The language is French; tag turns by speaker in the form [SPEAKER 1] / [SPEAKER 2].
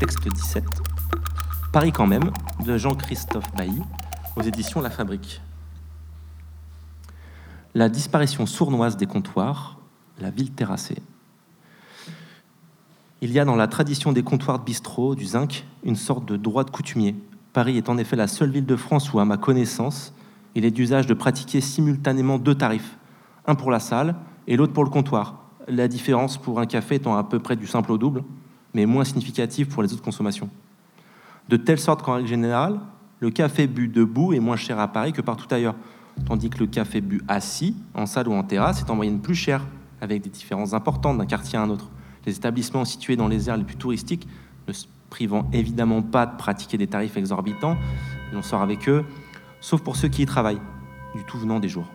[SPEAKER 1] Texte 17. Paris quand même, de Jean-Christophe Bailly, aux éditions La Fabrique. La disparition sournoise des comptoirs, la ville terrassée. Il y a dans la tradition des comptoirs de bistrot, du zinc, une sorte de droit de coutumier. Paris est en effet la seule ville de France où, à ma connaissance, il est d'usage de pratiquer simultanément deux tarifs, un pour la salle et l'autre pour le comptoir. La différence pour un café étant à peu près du simple au double, mais moins significative pour les autres consommations. De telle sorte qu'en règle générale, le café bu debout est moins cher à Paris que partout ailleurs, tandis que le café bu assis, en salle ou en terrasse, est en moyenne plus cher, avec des différences importantes d'un quartier à un autre. Les établissements situés dans les aires les plus touristiques, ne se privant évidemment pas de pratiquer des tarifs exorbitants, on sort avec eux, sauf pour ceux qui y travaillent, du tout venant des jours.